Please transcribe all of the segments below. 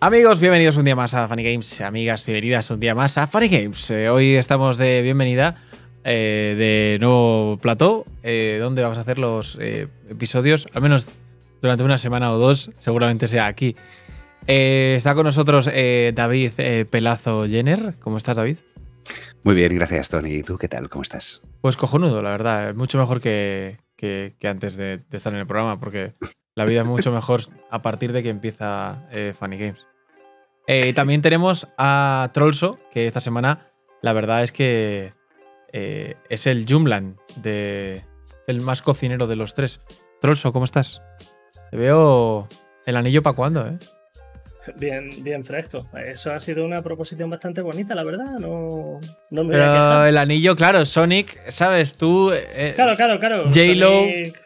Amigos, bienvenidos un día más a Funny Games. Amigas y bienvenidas un día más a Funny Games. Eh, hoy estamos de bienvenida eh, de nuevo plató, eh, donde vamos a hacer los episodios, al menos durante una semana o dos, seguramente sea aquí. Está con nosotros David Pelazo Jenner. ¿Cómo estás, David? Muy bien, gracias, Tony. ¿Y tú qué tal? ¿Cómo estás? Pues cojonudo, la verdad. Mucho mejor que, que- que antes de, de estar en el programa, porque la vida es mucho mejor a partir de que empieza eh, Funny Games. Eh, también tenemos a Trollso, que esta semana la verdad es que eh, es el Jumlan, de, el más cocinero de los tres. Trollso, ¿cómo estás? Te veo el anillo para cuándo, ¿eh? Bien, bien fresco. Eso ha sido una proposición bastante bonita, la verdad. No, no me voy a Pero quejar. el anillo, claro, Sonic, ¿sabes? Tú... eh, Claro, claro, claro. J-Lo. Sonic-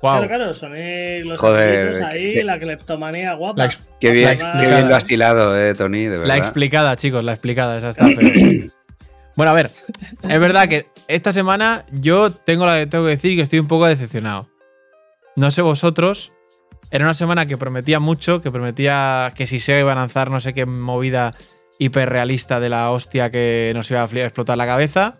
guau. Claro, claro, Sonic, los Joder, ahí, la cleptomanía guapa. La Qué bien, qué lo has hilado, eh, Tony, de verdad. La explicada, chicos, la explicada, esa está. Bueno, a ver, es verdad que esta semana yo tengo, la, tengo que decir que estoy un poco decepcionado. No sé vosotros, era una semana que prometía mucho, que prometía que si se iba a lanzar no sé qué movida hiperrealista de la hostia que nos iba a explotar la cabeza.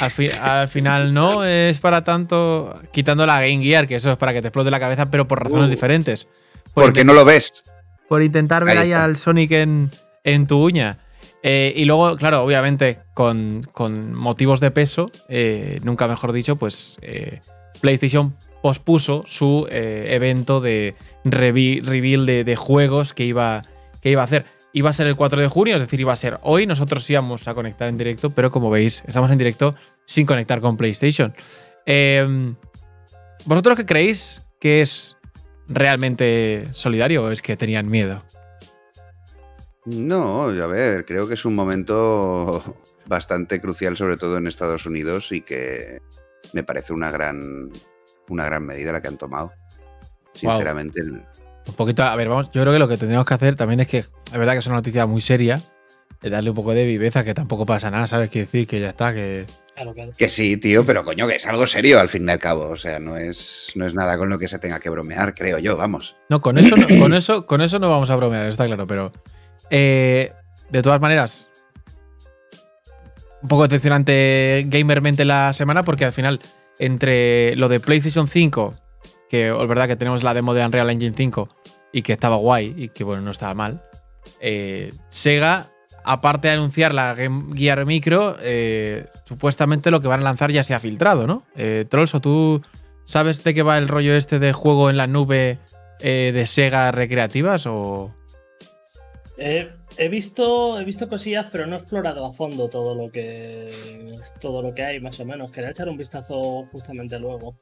Al, fi- al final no, es para tanto, quitando la Game Gear, que eso es para que te explote la cabeza, pero por razones Uh. diferentes. Por ¿Por qué no lo ves? por intentar ver Ahí al Sonic en, en tu uña. Eh, y luego, claro, obviamente, con, con motivos de peso, eh, nunca mejor dicho, pues eh, PlayStation pospuso su evento de reveal de, de juegos que iba, que iba a hacer. Iba a ser el 4 de junio, es decir, iba a ser hoy. Nosotros íbamos a conectar en directo, pero como veis, estamos en directo sin conectar con PlayStation. Eh, ¿Vosotros qué creéis que es realmente solidario o es que tenían miedo? No, a ver, creo que es un momento bastante crucial, sobre todo en Estados Unidos, y que me parece una gran, una gran medida la que han tomado. Sinceramente, Un poquito, a ver, vamos, yo creo que lo que tendríamos que hacer también es que, es verdad que es una noticia muy seria, de darle un poco de viveza, que tampoco pasa nada, ¿sabes? Quiere decir que ya está, que... Claro, claro. que sí, tío, pero coño, que es algo serio al fin y al cabo. O sea, no es, no es nada con lo que se tenga que bromear, creo yo, vamos. No, con eso no, con eso, con eso no vamos a bromear, está claro, pero... eh, de todas maneras, un poco decepcionante gamermente la semana, porque al final, entre lo de PlayStation 5, que es verdad que tenemos la demo de Unreal Engine 5 y que estaba guay y que bueno, no estaba mal, eh, Sega, aparte de anunciar la Game Gear Micro, eh, supuestamente lo que van a lanzar ya se ha filtrado, ¿no? Eh, Trolso, ¿tú sabes de qué va el rollo este de juego en la nube eh, de Sega recreativas o...? He visto, he visto cosillas, pero no he explorado a fondo todo lo que todo lo que hay, más o menos. Quería echar un vistazo justamente luego.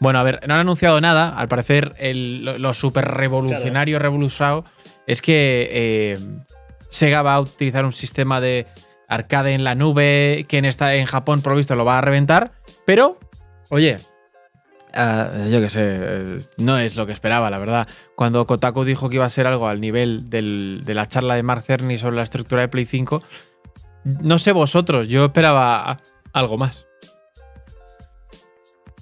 Bueno, a ver, no han anunciado nada. Al parecer, el- lo, lo súper revolucionario, revolucionado, es que eh, Sega va a utilizar un sistema de arcade en la nube que en, esta, en Japón, por lo visto, lo va a reventar. Pero, oye, ah, yo qué sé, eh, no es lo que esperaba, la verdad. Cuando Kotaku dijo que iba a ser algo al nivel del- de la charla de Mark Cerny sobre la estructura de Play 5, no sé vosotros, yo esperaba algo más.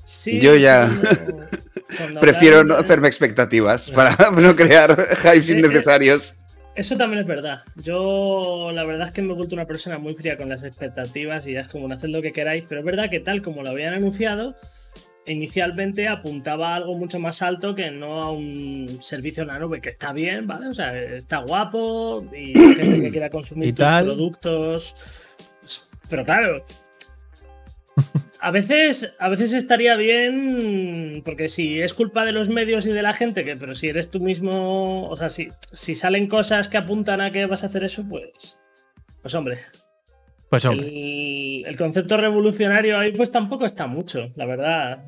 Sí, Yo ya- Prefiero no hacerme expectativas para no crear hypes sí. innecesarios. Eso también es verdad. Yo, la verdad es que me he vuelto una persona muy fría con las expectativas y ya es como haced lo que queráis, pero es verdad que tal como lo habían anunciado, inicialmente apuntaba a algo mucho más alto que no a un servicio en la nube, que está bien, ¿vale? O sea, está guapo y hay gente que quiera consumir Y tus tal. productos. Pero claro. A veces, a veces estaría bien, porque si es culpa de los medios y de la gente, que, pero si eres tú mismo, o sea, si, si salen cosas que apuntan a que vas a hacer eso, pues, pues hombre, Pues hombre. el, el concepto revolucionario ahí pues tampoco está mucho, la verdad.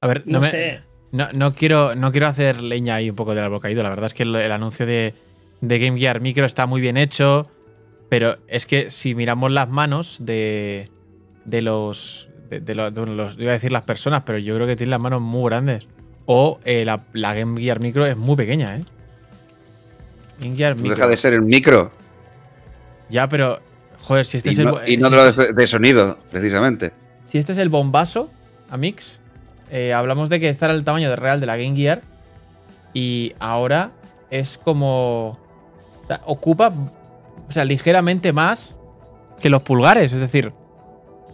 A ver, no, No, me- sé. No, no quiero, no quiero hacer leña ahí un poco del árbol caído. La verdad es que el, el anuncio de, de Game Gear Micro está muy bien hecho. Pero es que si miramos las manos de, de los. De, de los, de los- Iba a decir las personas, pero yo creo que tienen las manos muy grandes. O eh, la, la Game Gear Micro es muy pequeña, ¿eh? Game Gear No Micro. deja de ser el micro Ya, pero. Joder, si este y es el. no, y no si de, lo este es- de- de sonido, precisamente. Si este es el bombazo, Amix, eh, hablamos de que este era el tamaño de real de la Game Gear. Y ahora es como. sea, ocupa o sea, ligeramente más que los pulgares. Es decir,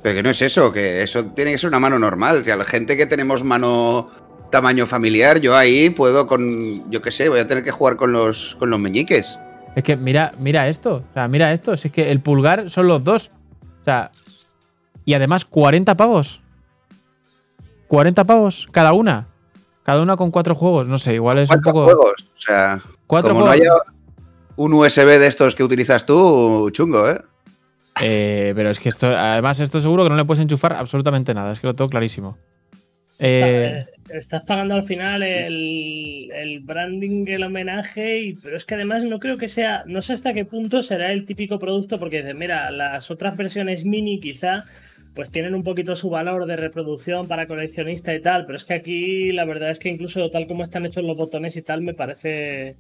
Pero que no es eso, que eso tiene que ser una mano normal. O sea, la gente que tenemos mano tamaño familiar, yo ahí puedo con, yo qué sé, voy a tener que jugar con los, con los meñiques. es que mira, mira esto. O sea, mira esto. Si es que el pulgar son los dos. O sea, y además 40 pavos. 40 pavos cada una. Cada una con cuatro juegos. No sé, igual es un Cuatro poco. juegos. O sea, Cuatro como no juegos. haya un USB de estos que utilizas tú, chungo, ¿eh? Eh, pero es que esto, además, esto seguro que no le puedes enchufar absolutamente nada. Es que lo tengo clarísimo. Eh, Estás pagando al final el, el branding, el homenaje, y, pero es que además no creo que sea, no sé hasta qué punto será el típico producto, porque mira, las otras versiones mini quizá pues tienen un poquito su valor de reproducción para coleccionista y tal, pero es que aquí la verdad es que incluso tal como están hechos los botones y tal, me parece...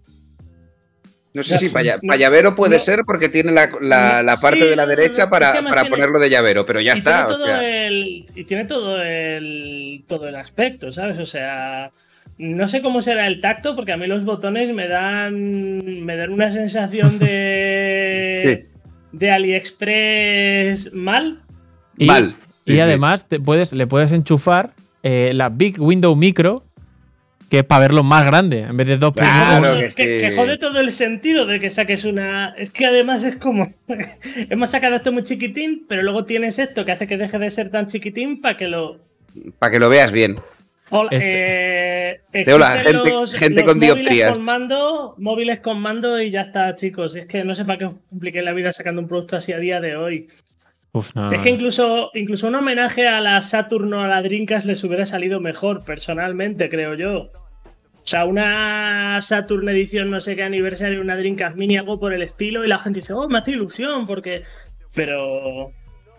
No sé si sí, para, no- para llavero puede no- ser porque tiene la, la- la Sí, parte de la derecha para, es que además para tiene- ponerlo de llavero, pero ya y está. Tiene o todo sea. el, y tiene todo el, todo el aspecto, ¿sabes? O sea, no sé cómo será el tacto, porque a mí los botones me dan, me dan una sensación de, de AliExpress mal. Y, Mal. y Sí, sí. además te puedes, le puedes enchufar eh, la Big Window Micro, que es para verlo más grande, en vez de dos Claro que que, sí. que jode todo el sentido de que saques una. Es que además es como. Hemos sacado esto muy chiquitín, pero luego tienes esto que hace que deje de ser tan chiquitín para que lo. Para que lo veas bien. Hola, Te eh, hola, gente- con móviles dioptrías. Con mando, móviles con mando y ya está, chicos. Es que no sé para qué os compliqué la vida sacando un producto así a día de hoy. Uf, no, Es que incluso, incluso un homenaje a la Saturn o a la Dreamcast les hubiera salido mejor, personalmente, creo yo. O sea, una Saturn edición no sé qué aniversario, una Dreamcast Mini, algo por el estilo, y la gente dice, oh, me hace ilusión, porque. Pero.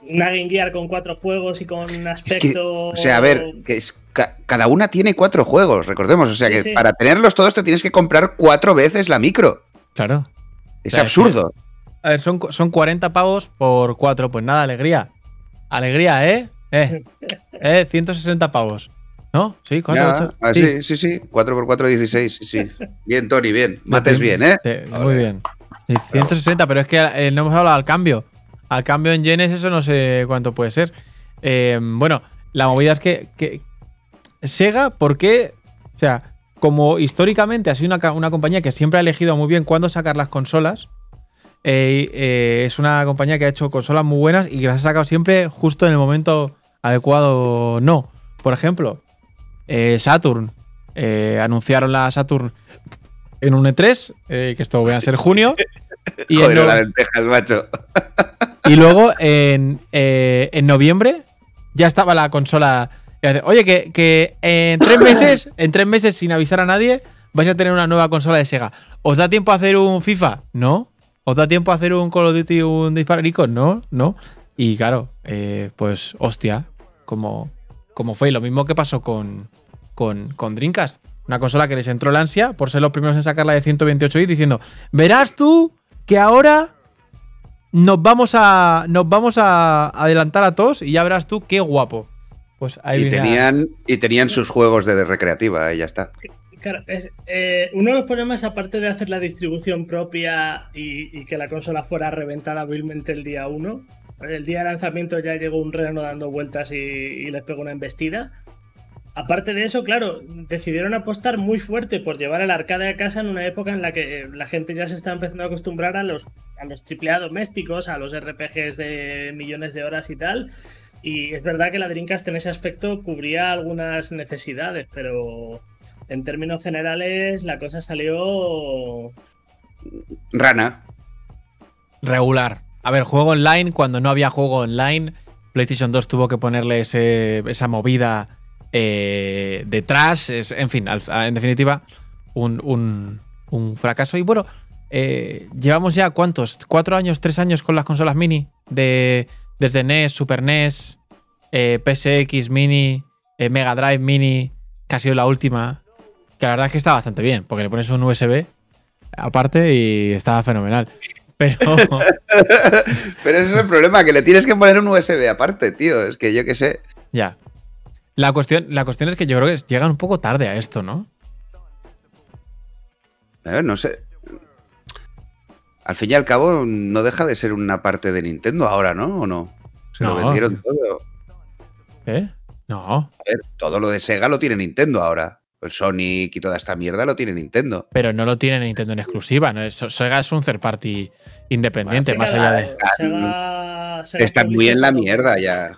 Una Game Gear con cuatro juegos y con un Es que, aspecto. o sea, a ver, que es, ca- cada una tiene cuatro juegos, recordemos. O sea Sí, que sí. para tenerlos todos te tienes que comprar cuatro veces la micro. Claro. Es O sea, absurdo. A ver, son, son 40 pavos por 4. Pues nada, alegría. Alegría, ¿eh? Eh, eh 160 pavos. ¿No? Sí, ¿cuánto Ya, he hecho? ah, sí, sí, sí. 4 por 4, 16. Sí, sí. Bien, Tony, bien. Mates bien, ¿eh? Muy bien. Sí, 160, pero es que eh, no hemos hablado al cambio. Al cambio en yenes, eso no sé cuánto puede ser. Eh, bueno, la movida es que, que Sega, ¿por qué? O sea, como históricamente ha sido una, una compañía que siempre ha elegido muy bien cuándo sacar las consolas, eh, eh, es una compañía que ha hecho consolas muy buenas y que las ha sacado siempre justo en el momento adecuado. No. Por ejemplo, eh, Saturn. eh, anunciaron la Saturn en un E3, eh, que esto va a ser junio. Y, en Joder, no- la lentejas, macho. y luego en, en noviembre ya estaba la consola. Oye, que, que en tres meses, en tres meses, sin avisar a nadie, vais a tener una nueva consola de Sega. ¿Os da tiempo a hacer un FIFA? No. ¿Os da tiempo a hacer un Call of Duty un Disparico? No, no. Y claro, eh, pues hostia, como, como fue. Lo mismo que pasó con, con, con Dreamcast. Una consola que les entró la ansia por ser los primeros en sacarla de 128 bits diciendo, verás tú que ahora nos vamos a nos vamos a adelantar a todos y ya verás tú qué guapo. Pues ahí Y a- tenían, y tenían sus juegos de recreativa, y ya está. Claro, es, eh, uno de los problemas, aparte de hacer la distribución propia y, y que la consola fuera reventada hábilmente el día 1, el día de lanzamiento ya llegó un reno dando vueltas y, y les pegó una embestida. Aparte de eso, claro, decidieron apostar muy fuerte por llevar el arcade a casa en una época en la que la gente ya se está empezando a acostumbrar a los, a los AAA domésticos, a los RPGs de millones de horas y tal. Y es verdad que la Dreamcast en ese aspecto cubría algunas necesidades, pero en términos generales la cosa salió Rana. regular. A ver, juego online, cuando no había juego online, PlayStation 2 tuvo que ponerle ese- esa movida eh, detrás. Es- en fin, al- en definitiva, un, un- un fracaso. Y bueno, eh, llevamos ya cuántos, cuatro años, tres años con las consolas mini. De, desde NES, Super NES, eh, PSX Mini, eh, Mega Drive Mini, que ha sido la última. Que la verdad es que está bastante bien, porque le pones un USB aparte y está fenomenal. Pero. Pero ese es el problema, que le tienes que poner un USB aparte, tío. Es que yo qué sé. Ya. La cuestión, la cuestión es que yo creo que llegan un poco tarde a esto, ¿no? A ver, no sé. al fin y al cabo no deja de ser una parte de Nintendo ahora, ¿no? ¿O no? Se lo vendieron todo. ¿Eh? No. A ver, todo lo de Sega lo tiene Nintendo ahora. Pues Sonic y toda esta mierda lo tiene Nintendo. Pero no lo tiene Nintendo en exclusiva. ¿no? Es- Sega es un third party independiente, más allá de. Sega- Sega Están muy en la mierda ya.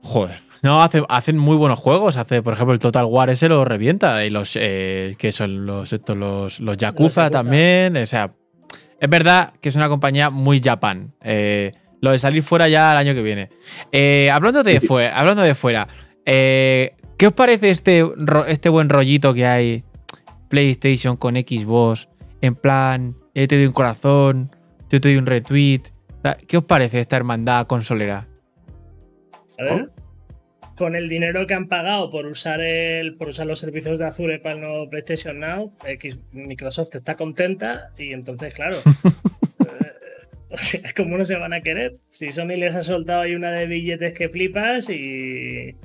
Joder. No, hace- hacen muy buenos juegos. Hace, por ejemplo, el Total War ese lo revienta. Y los eh, que son los estos, los, los Yakuza Yakuza. también. O sea, es verdad que es una compañía muy Japan. Eh, lo de salir fuera ya el año que viene. Eh, hablando de fuera, hablando de fuera, eh, ¿qué os parece este, este buen rollito que hay? PlayStation con Xbox. En plan, yo te doy un corazón, yo te doy un retweet. ¿Qué os parece esta hermandad consolera? A ver, Con el dinero que han pagado por usar el, por usar los servicios de Azure para el nuevo PlayStation Now, X- Microsoft está contenta y entonces, claro. eh, o sea, ¿cómo no se van a querer? Si Sony les ha soltado ahí una de billetes que flipas y.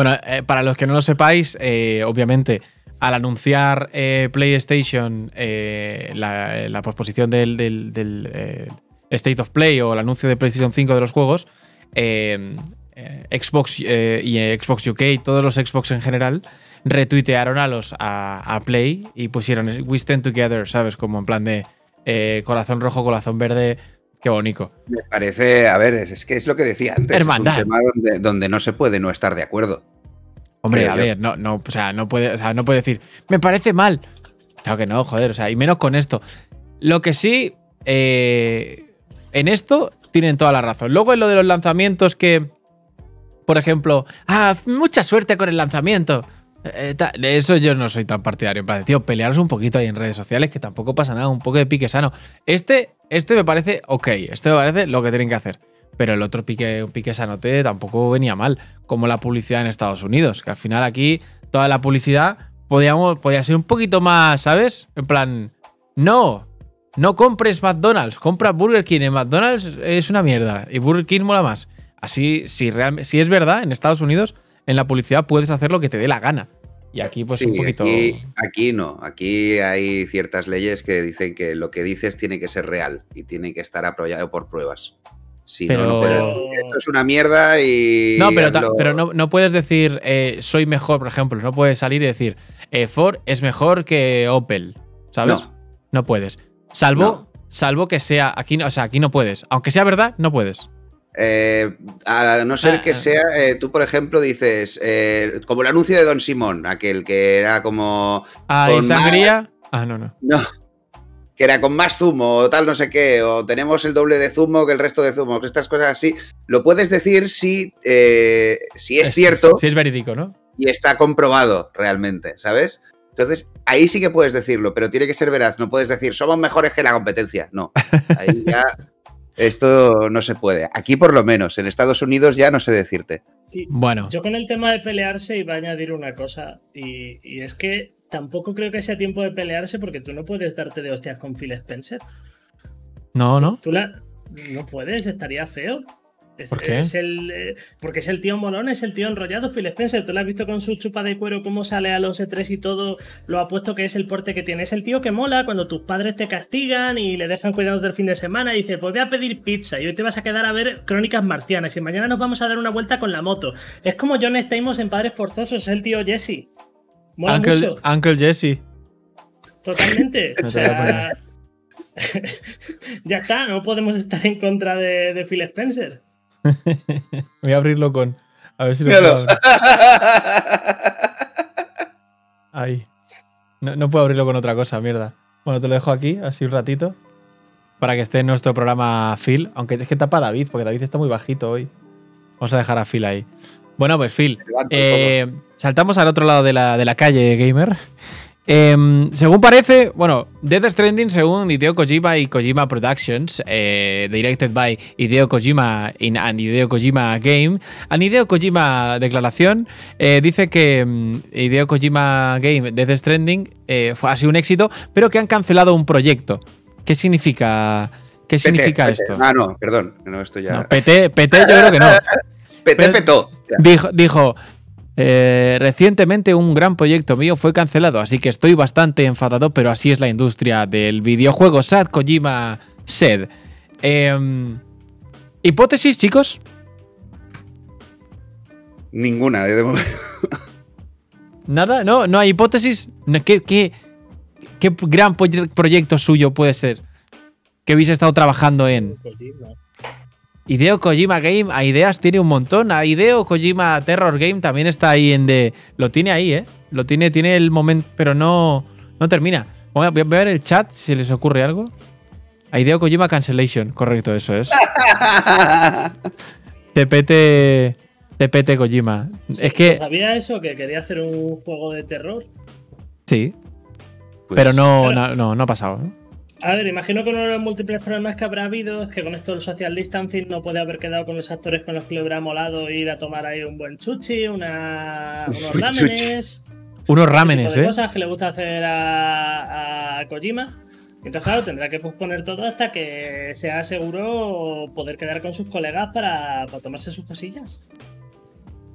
Bueno, eh, para los que no lo sepáis, eh, obviamente, al anunciar eh, PlayStation la, posposición del, State of Play o el anuncio de PlayStation 5 de los juegos, Xbox y Xbox UK, todos los Xbox en general, retuitearon a los a, a Play y pusieron We Stand Together, ¿sabes? Como en plan de corazón rojo, corazón verde, qué bonito. Me parece, a ver, es, es que es lo que decía antes. Hermandad. Es un tema donde, donde no se puede no estar de acuerdo. Hombre, a yo. ver, no, no, o sea, no puede, o sea, no puede decir, me parece mal. Claro que no, joder, o sea, y menos con esto. Lo que sí, eh, en esto tienen toda la razón. Luego en lo de los lanzamientos que, por ejemplo, ah, mucha suerte con el lanzamiento. Eh, ta- eso yo no soy tan partidario. En plan, tío, pelearos un poquito ahí en redes sociales, que tampoco pasa nada, un poco de pique sano. Este, este me parece ok, este me parece lo que tienen que hacer. Pero el otro pique, pique sanote tampoco venía mal, como la publicidad en Estados Unidos, que al final aquí toda la publicidad podíamos, podía ser un poquito más, ¿sabes? En plan, no, no compres McDonald's, compra Burger King. En McDonald's es una mierda y Burger King mola más. Así, si, realmente, si es verdad, en Estados Unidos, en la publicidad puedes hacer lo que te dé la gana. Y aquí, pues Sí, un poquito. aquí, aquí no. Aquí hay ciertas leyes que dicen que lo que dices tiene que ser real y tiene que estar apoyado por pruebas. Si no, no puedes decir, Esto es una mierda y. No, pero, ta- hazlo". pero no, no puedes decir eh, soy mejor, por ejemplo. No puedes salir y decir eh, Ford es mejor que Opel. ¿Sabes? No. No puedes. Salvo, salvo que sea. Aquí, no- o sea, aquí no puedes. Aunque sea verdad, no puedes. Eh, a no ser Ah, que ah. sea, eh, tú por ejemplo dices, eh, como el anuncio de Don Simón, aquel que era como, ¿Hay Con sangría? Ah, no, no. no, que era con más zumo o tal, no sé qué, o tenemos el doble de zumo que el resto de zumo, que estas cosas así, lo puedes decir si, si es, cierto Si es verídico, ¿no? y está comprobado realmente, ¿sabes? Entonces, ahí sí que puedes decirlo, pero tiene que ser veraz, no puedes decir, somos mejores que la competencia, no, ahí ya... Esto no se puede. Aquí por lo menos. En Estados Unidos ya no sé decirte. y Bueno. Yo con el tema de pelearse iba a añadir una cosa, y, y es que tampoco creo que sea tiempo de pelearse porque tú no puedes darte de hostias con Phil Spencer. No, no. Tú la, no puedes, estaría feo. Es, ¿Por qué? es el, eh, porque es el tío molón, es el tío enrollado, Phil Spencer. Tú lo has visto con su chupa de cuero, cómo sale a los E3 y todo, lo apuesto que es el porte que tiene. Es el tío que mola cuando tus padres te castigan y le dejan cuidando del fin de semana y dices, pues voy a pedir pizza y hoy te vas a quedar a ver Crónicas Marcianas y mañana nos vamos a dar una vuelta con la moto. Es como John Stamos en Padres Forzosos, es el tío Jesse. Mola Uncle, mucho, Uncle Jesse. totalmente. O sea, ya está, no podemos estar en contra de, de Phil Spencer. Voy a abrirlo con. A ver si lo puedo abrir. Ahí. No, no puedo abrirlo con otra cosa, mierda. Bueno, te lo dejo aquí, así un ratito. Para que esté en nuestro programa Phil. Aunque es que tapa David, porque David está muy bajito hoy. Vamos a dejar a Phil ahí. Bueno, pues Phil. Eh, saltamos al otro lado de la, de la calle, gamer. Em, según parece, bueno, Death Stranding, según Hideo Kojima y Kojima Productions, eh, directed by Hideo Kojima in an Hideo Kojima Game, an Hideo Kojima declaración, eh, dice que mm, Hideo Kojima Game Death Stranding eh, fue, ha sido un éxito, pero que han cancelado un proyecto. ¿Qué significa, qué PT, significa PT. esto? Ah, no, perdón. No, esto ya. No, PT, PT yo creo que no. PT pero- petó. Dijo, dijo eh, recientemente un gran proyecto mío fue cancelado, así que estoy bastante enfadado, pero así es la industria del videojuego. Sad Kojima sed. Em, hipótesis, chicos. Ninguna, de momento. Nada, no, no hay hipótesis. ¿Qué, qué, qué gran proye- proyecto suyo puede ser? Que habéis estado trabajando en. Kojima. Hideo Kojima Game, a ideas tiene un montón. A Hideo Kojima Terror Game también está ahí en de. Lo tiene ahí, ¿eh? Lo tiene, tiene el momento, pero no, no termina. Voy a, voy a ver el chat si les ocurre algo. A Hideo Kojima Cancellation, correcto, eso es. TPT. TPT Kojima. Es que. ¿Sabía eso? Que quería hacer un juego de terror. Sí, Pues, pero no, claro. no, no, no ha pasado. ¿no? A ver, imagino que uno de los múltiples problemas que habrá habido es que con esto del social distancing no puede haber quedado con los actores con los que le hubiera molado ir a tomar ahí un buen chuchi, una, unos buen rámenes. Unos rámenes, de ¿eh? cosas que le gusta hacer a, a Kojima. Entonces, claro, tendrá que posponer todo hasta que sea seguro poder quedar con sus colegas para, para tomarse sus cosillas.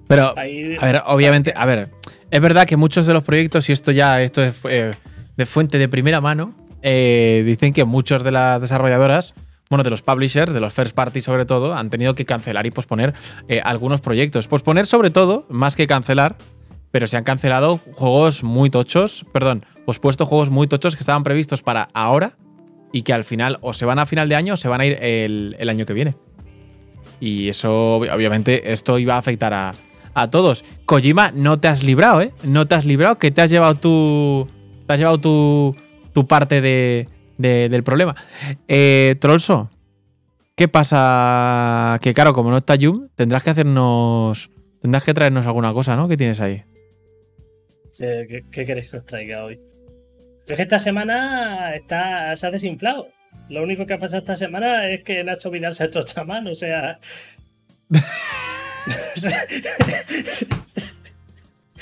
Pero, Ahí, a ver, obviamente, a ver, es verdad que muchos de los proyectos, y esto ya, esto es eh, de fuente de primera mano, eh, dicen que muchos de las desarrolladoras, bueno, de los publishers, de los first party sobre todo, han tenido que cancelar y posponer eh, algunos proyectos. Posponer sobre todo, más que cancelar, pero se han cancelado juegos muy tochos, perdón, pospuesto juegos muy tochos que estaban previstos para ahora y que al final o se van a final de año o se van a ir el, año que viene. Y eso, ob- obviamente, esto iba a afectar a, a todos. Kojima, no te has librado, ¿eh? No te has librado, que te has llevado tu. Te has llevado tu, tu parte de, de- del problema. Eh, Trollso, ¿qué pasa? Que claro, como no está Yum, tendrás que hacernos. Tendrás que traernos alguna cosa, ¿no? ¿Qué tienes ahí? ¿Qué, qué- qué queréis que os traiga hoy? Es que esta semana está, se ha desinflado. Lo único que ha pasado esta semana es que Nacho Vidal se ha hecho chamán, o sea.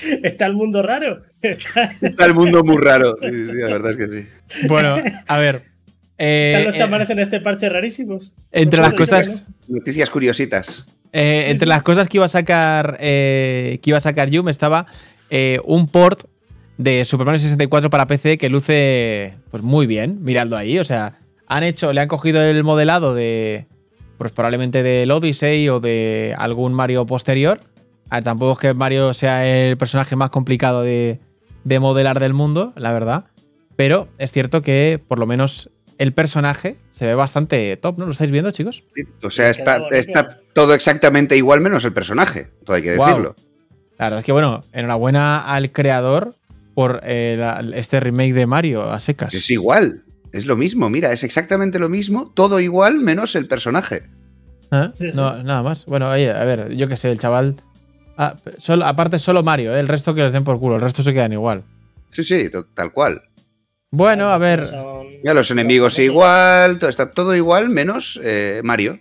está el mundo raro. Está- Está el mundo muy raro. Sí, sí, la verdad es que sí. Bueno, a ver. eh, Están los eh, chamanes en este parche rarísimos. entre las cosas. Noticias curiositas. Eh, Sí, entre las cosas que iba a sacar eh, que iba a sacar Yum estaba eh, un port de Super Mario 64 para PC que luce pues muy bien, mirando ahí, o sea, han hecho, le han cogido el modelado de pues probablemente del Odyssey o de algún Mario posterior. Tampoco es que Mario sea el personaje más complicado de, de modelar del mundo, la verdad, pero es cierto que por lo menos el personaje se ve bastante top, ¿no? ¿Lo estáis viendo, chicos? Sí, O sea, está, está todo exactamente igual menos el personaje. Todo hay que decirlo. La verdad es que, bueno, enhorabuena al creador por eh, la- este remake de Mario a secas. Es igual. Es lo mismo, mira, es exactamente lo mismo, todo igual menos el personaje. ¿Eh? Sí, sí. No, nada más. Bueno, oye, a ver, yo qué sé, el chaval. Ah, solo- aparte, solo Mario, ¿eh? el resto que les den por culo, el resto se quedan igual. Sí, sí, tal cual. Bueno, a ver, Mira, los enemigos igual, todo, está todo igual menos eh, Mario.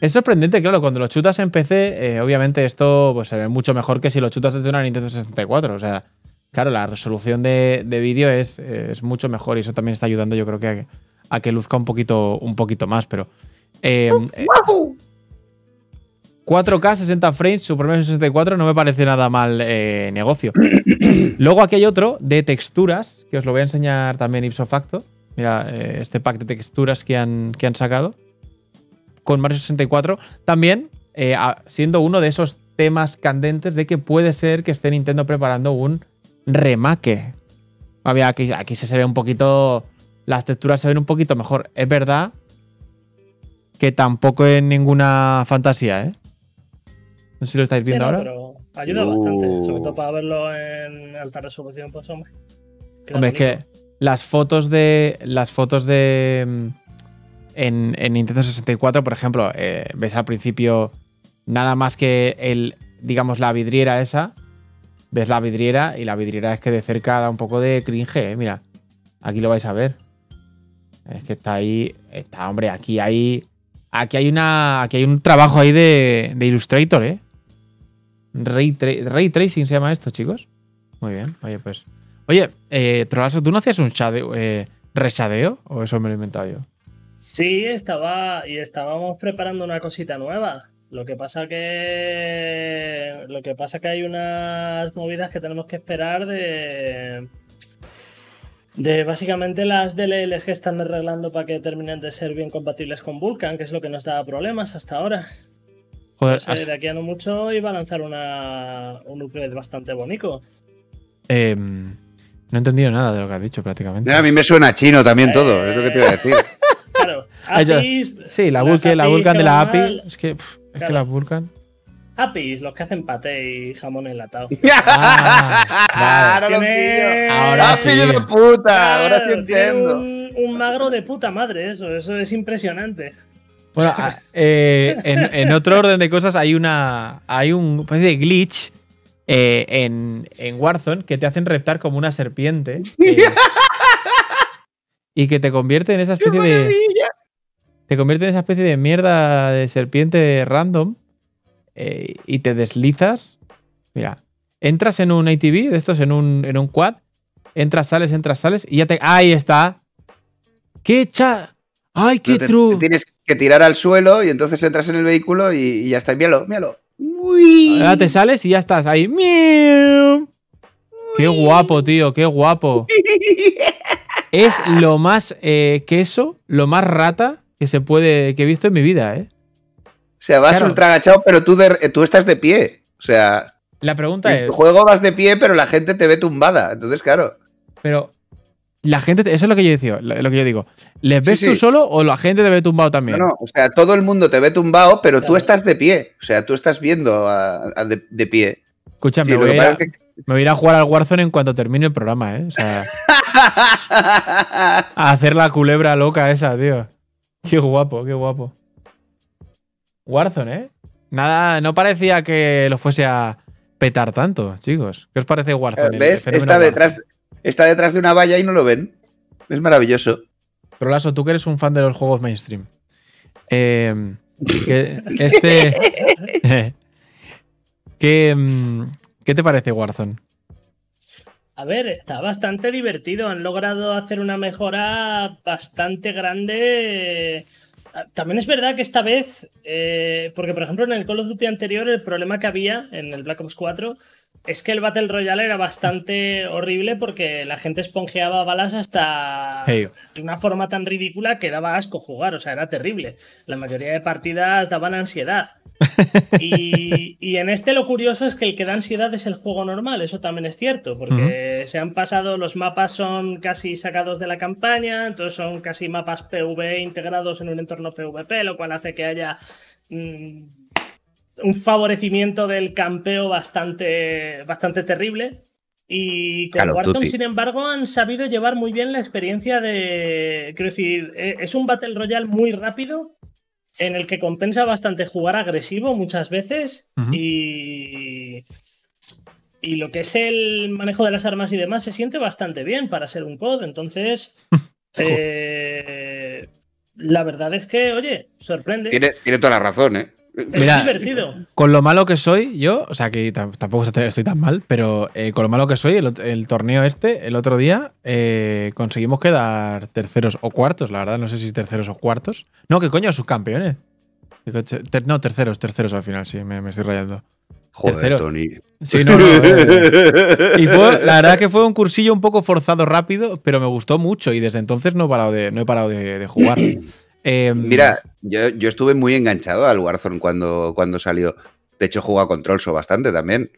es sorprendente, claro, cuando lo chutas en PC, eh, obviamente esto pues, se ve mucho mejor que si lo chutas desde una Nintendo 64. O sea, claro, la resolución de, de vídeo es, es mucho mejor y eso también está ayudando, yo creo que a, a que luzca un poquito, un poquito más, pero. eh, eh, 4K, 60 frames, Super Mario 64 no me parece nada mal eh, negocio. Luego aquí hay otro de texturas, que os lo voy a enseñar también ipso facto. Mira, eh, este pack de texturas que han, que han sacado con Mario 64. También eh, siendo uno de esos temas candentes de que puede ser que esté Nintendo preparando un remake. A ver, aquí, aquí se ve un poquito. Las texturas se ven un poquito mejor. Es verdad que tampoco es ninguna fantasía, ¿eh? No sé si lo estáis Sí, viendo no, ahora. pero ayuda Uh. bastante, sobre todo para verlo en alta resolución, pues hombre. Hombre, es que las fotos de. Las fotos de. mm, En, en Nintendo 64, por ejemplo, eh, ves al principio nada más que el. digamos, la vidriera esa. Ves la vidriera y la vidriera es que de cerca da un poco de cringe, eh. Mira. Aquí lo vais a ver. Es que está ahí. Está, hombre, aquí hay. Aquí hay una. Aquí hay un trabajo ahí de, de Illustrator, eh. Ray, tra- Ray Tracing se llama esto, chicos. Muy bien. Oye, pues. Oye, eh, ¿tú no hacías un shadeo, eh, reshadeo? ¿O eso me lo he inventado yo? Sí, estaba. Y estábamos preparando una cosita nueva. Lo que pasa que. Lo que pasa que hay unas movidas que tenemos que esperar de. De básicamente las DLLs que están arreglando para que terminen de ser bien compatibles con Vulkan, que es lo que nos da problemas hasta ahora. Joder, sea, has- de aquí a no mucho iba a lanzar una, un upgrade bastante bonito. em, no he entendido nada de lo que has dicho prácticamente. A mí me suena chino también todo, es lo que te iba a decir. Claro, Ah. APIs. Sí, la, Vulcan, la Vulcan de la API. mal, Es que, pff, es que Claro. la Vulcan. APIs, los que hacen paté y jamón enlatado. Ah, Ahora lo Tiene- pillo. Ahora ¡Ah, sí. de puta! Ahora sí Claro, entiendo. Un, un magro de puta madre, eso, eso es impresionante. Bueno, eh, en, en otro orden de cosas hay una. Hay un especie de glitch eh, en, en Warzone que te hacen reptar como una serpiente. eh, y que te convierte en esa ¡Qué especie de. Te convierte en esa especie de mierda de serpiente random. y te deslizas. Mira. Entras en un ATV de estos, en un, en un quad. Entras, sales, entras, sales. Y ya te. ¡Ahí está! ¡Qué cha! ¡Ay, qué te tienes que tirar al suelo y entonces entras en el vehículo y, y ya está. Míralo, míralo. Uy. Ahora te sales y ya estás ahí. ¡Miau! ¡Qué guapo, tío! ¡Qué guapo! Es lo más eh, queso, lo más rata que se puede que he visto en mi vida, ¿eh? O sea, vas Claro. ultra agachado, pero tú, de- tú estás de pie. O sea, La pregunta en es, tu juego vas de pie, pero la gente te ve tumbada. Entonces, claro. pero la gente, eso es lo que yo decía, lo que yo digo. ¿Les Sí, ves tú solo o la gente te ve tumbado también? No, no, o sea, todo el mundo te ve tumbado, pero tú estás de pie. O sea, tú estás viendo a- a de, de pie. Escucha, Sí, me, lo voy a que- me voy a ir a jugar al Warzone en cuanto termine el programa, ¿eh? O sea, a hacer la culebra loca esa, tío. Qué guapo, qué guapo. Warzone, ¿eh? Nada, no parecía que lo fuese a petar tanto, chicos. ¿Qué os parece Warzone? ¿Ves? Está detrás, está detrás de una valla y no lo ven. Es maravilloso. Trolaso, tú que eres un fan de los juegos mainstream. Eh, que este. ¿Qué, mm, ¿Qué te parece Warzone? A ver, está bastante divertido. Han logrado hacer una mejora bastante grande. También es verdad que esta vez, eh, porque por ejemplo en el Call of Duty anterior el problema que había en el Black Ops 4 es que el Battle Royale era bastante horrible porque la gente esponjeaba balas hasta Hey. de una forma tan ridícula que daba asco jugar, o sea, era terrible. La mayoría de partidas daban ansiedad. Y, y en este lo curioso es que el que da ansiedad es el juego normal, eso también es cierto, porque se han pasado, los mapas son casi sacados de la campaña, entonces son casi mapas PvE integrados en un entorno PvP, lo cual hace que haya mm, un favorecimiento del campeo bastante, bastante terrible. Y con Warzone, sin embargo, han sabido llevar muy bien la experiencia de. Quiero decir, eh, es un Battle Royale muy rápido, en el que compensa bastante jugar agresivo muchas veces. Y. Y lo que es el manejo de las armas y demás se siente bastante bien para ser un COD. Entonces. eh, la verdad es que, oye, sorprende. Tiene, tiene toda la razón, ¿eh? Es divertido. Con lo malo que soy, yo, o sea que tam- tampoco estoy tan mal, pero eh, con lo malo que soy, el, torneo este, el otro día, eh, conseguimos quedar terceros o cuartos, la verdad, no sé si terceros o cuartos. No, que coño, subcampeones. No, terceros, terceros al final, sí, me, me estoy rayando. Joder, Tercero. Tony. Sí, no, no. eh, y fue, la verdad que fue un cursillo un poco forzado rápido, pero me gustó mucho y desde entonces no he parado de, no he parado de, de jugar. Eh, Mira, yo, yo estuve muy enganchado al Warzone cuando, cuando salió. De hecho, juego a Control So bastante también.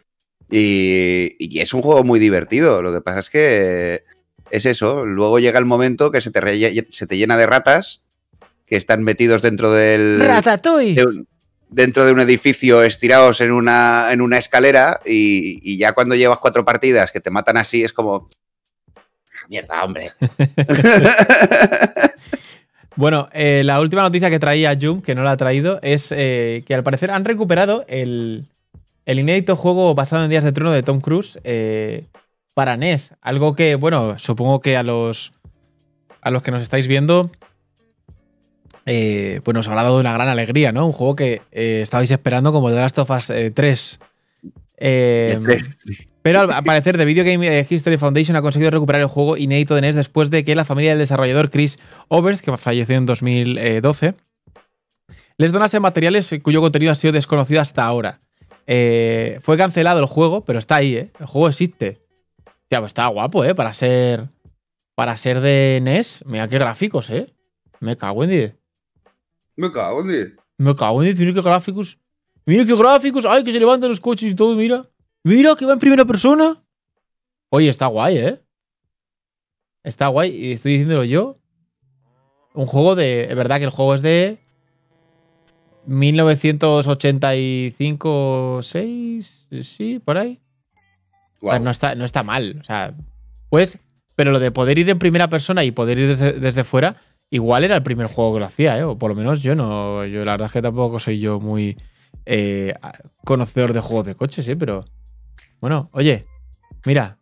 Y, y es un juego muy divertido. Lo que pasa es que es eso. Luego llega el momento que se te, se te llena de ratas que están metidos dentro del. ¡Ratatouille! de un- dentro de un edificio estirados en una, en una escalera y, y ya cuando llevas cuatro partidas que te matan así es como... "Ah, Mierda, hombre. Bueno, eh, la última noticia que traía Jum, que no la ha traído, es eh, que al parecer han recuperado el, el inédito juego basado en Días de Trono de Tom Cruise eh, para NES. Algo que, bueno, supongo que a los, a los que nos estáis viendo, pues nos habrá dado una gran alegría, ¿no? Un juego que estabais esperando como The Last of Us eh, 3. Eh, pero al parecer, The Video Game eh, History Foundation ha conseguido recuperar el juego inédito de NES después de que la familia del desarrollador Chris Overs, que falleció en 2012, les donase materiales cuyo contenido ha sido desconocido hasta ahora. Eh, fue cancelado el juego, pero está ahí, ¿eh? El juego existe. Ya, pues está guapo, ¿eh? Para ser. Para ser de NES, mira qué gráficos, ¿eh? Me cago en 10. Me cago en diez. Me cago en 10, mira qué gráficos. Mira qué gráficos. Ay, que se levantan los coches y todo, mira. Mira que va en primera persona. Oye, está guay, ¿eh? Está guay. Y estoy diciéndolo yo. Un juego de. Es verdad que el juego es de. 1985, 6, sí, por ahí. Ah, No, está, no está mal. O sea, pues. Pero lo de poder ir en primera persona y poder ir desde, desde fuera, igual era el primer juego que lo hacía, ¿eh? O por lo menos yo no. Yo la verdad es que tampoco soy yo muy eh, conocedor de juegos de coches, ¿eh? Pero. Bueno, oye, mira.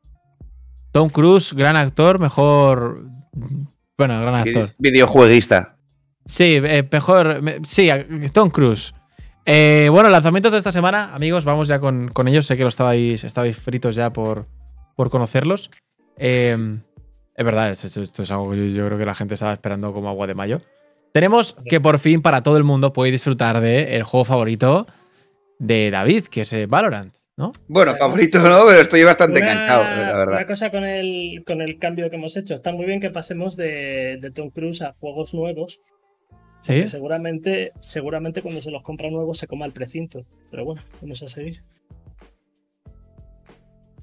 Tom Cruise, gran actor, mejor. Bueno, gran actor. Videojueguista. Sí, eh, mejor. me- Sí, Tom Cruise. Eh, bueno, lanzamientos de esta semana, amigos, vamos ya con, con ellos. Sé que lo estabais, estabais fritos ya por, por conocerlos. Eh, es verdad, esto es algo que yo, yo creo que la gente estaba esperando como agua de mayo. Tenemos que por fin para todo el mundo puede disfrutar de el juego favorito de David, que es eh, Valorant, ¿no? Bueno, favorito no, pero estoy bastante Una- enganchado, la verdad. Una cosa con el, con el cambio que hemos hecho. Está muy bien que pasemos de, de Tom Cruise a juegos nuevos. Sí. seguramente, seguramente cuando se los compra nuevos se coma el precinto. Pero bueno, vamos a seguir.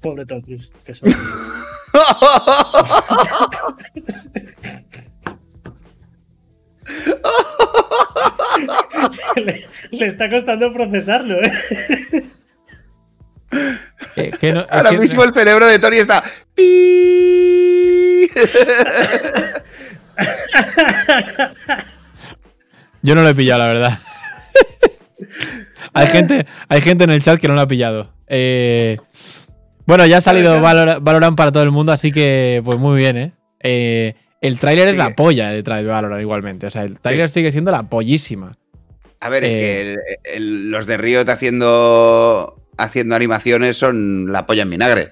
Pobre Tom Cruise, que son- le, le está costando procesarlo, ¿eh? Eh, que no- es Ahora que- mismo el cerebro de Tony está. Yo no lo he pillado, la verdad. hay, gente, hay gente en el chat que no lo ha pillado. Eh, bueno, ya ha salido Valor- Valorant para todo el mundo, así que pues muy bien, ¿eh? Eh, el tráiler es la polla de Valorant igualmente. O sea, el tráiler sigue siendo la pollísima. A ver, es Eh. que el- el- los de Riot haciendo, haciendo animaciones son la polla en vinagre.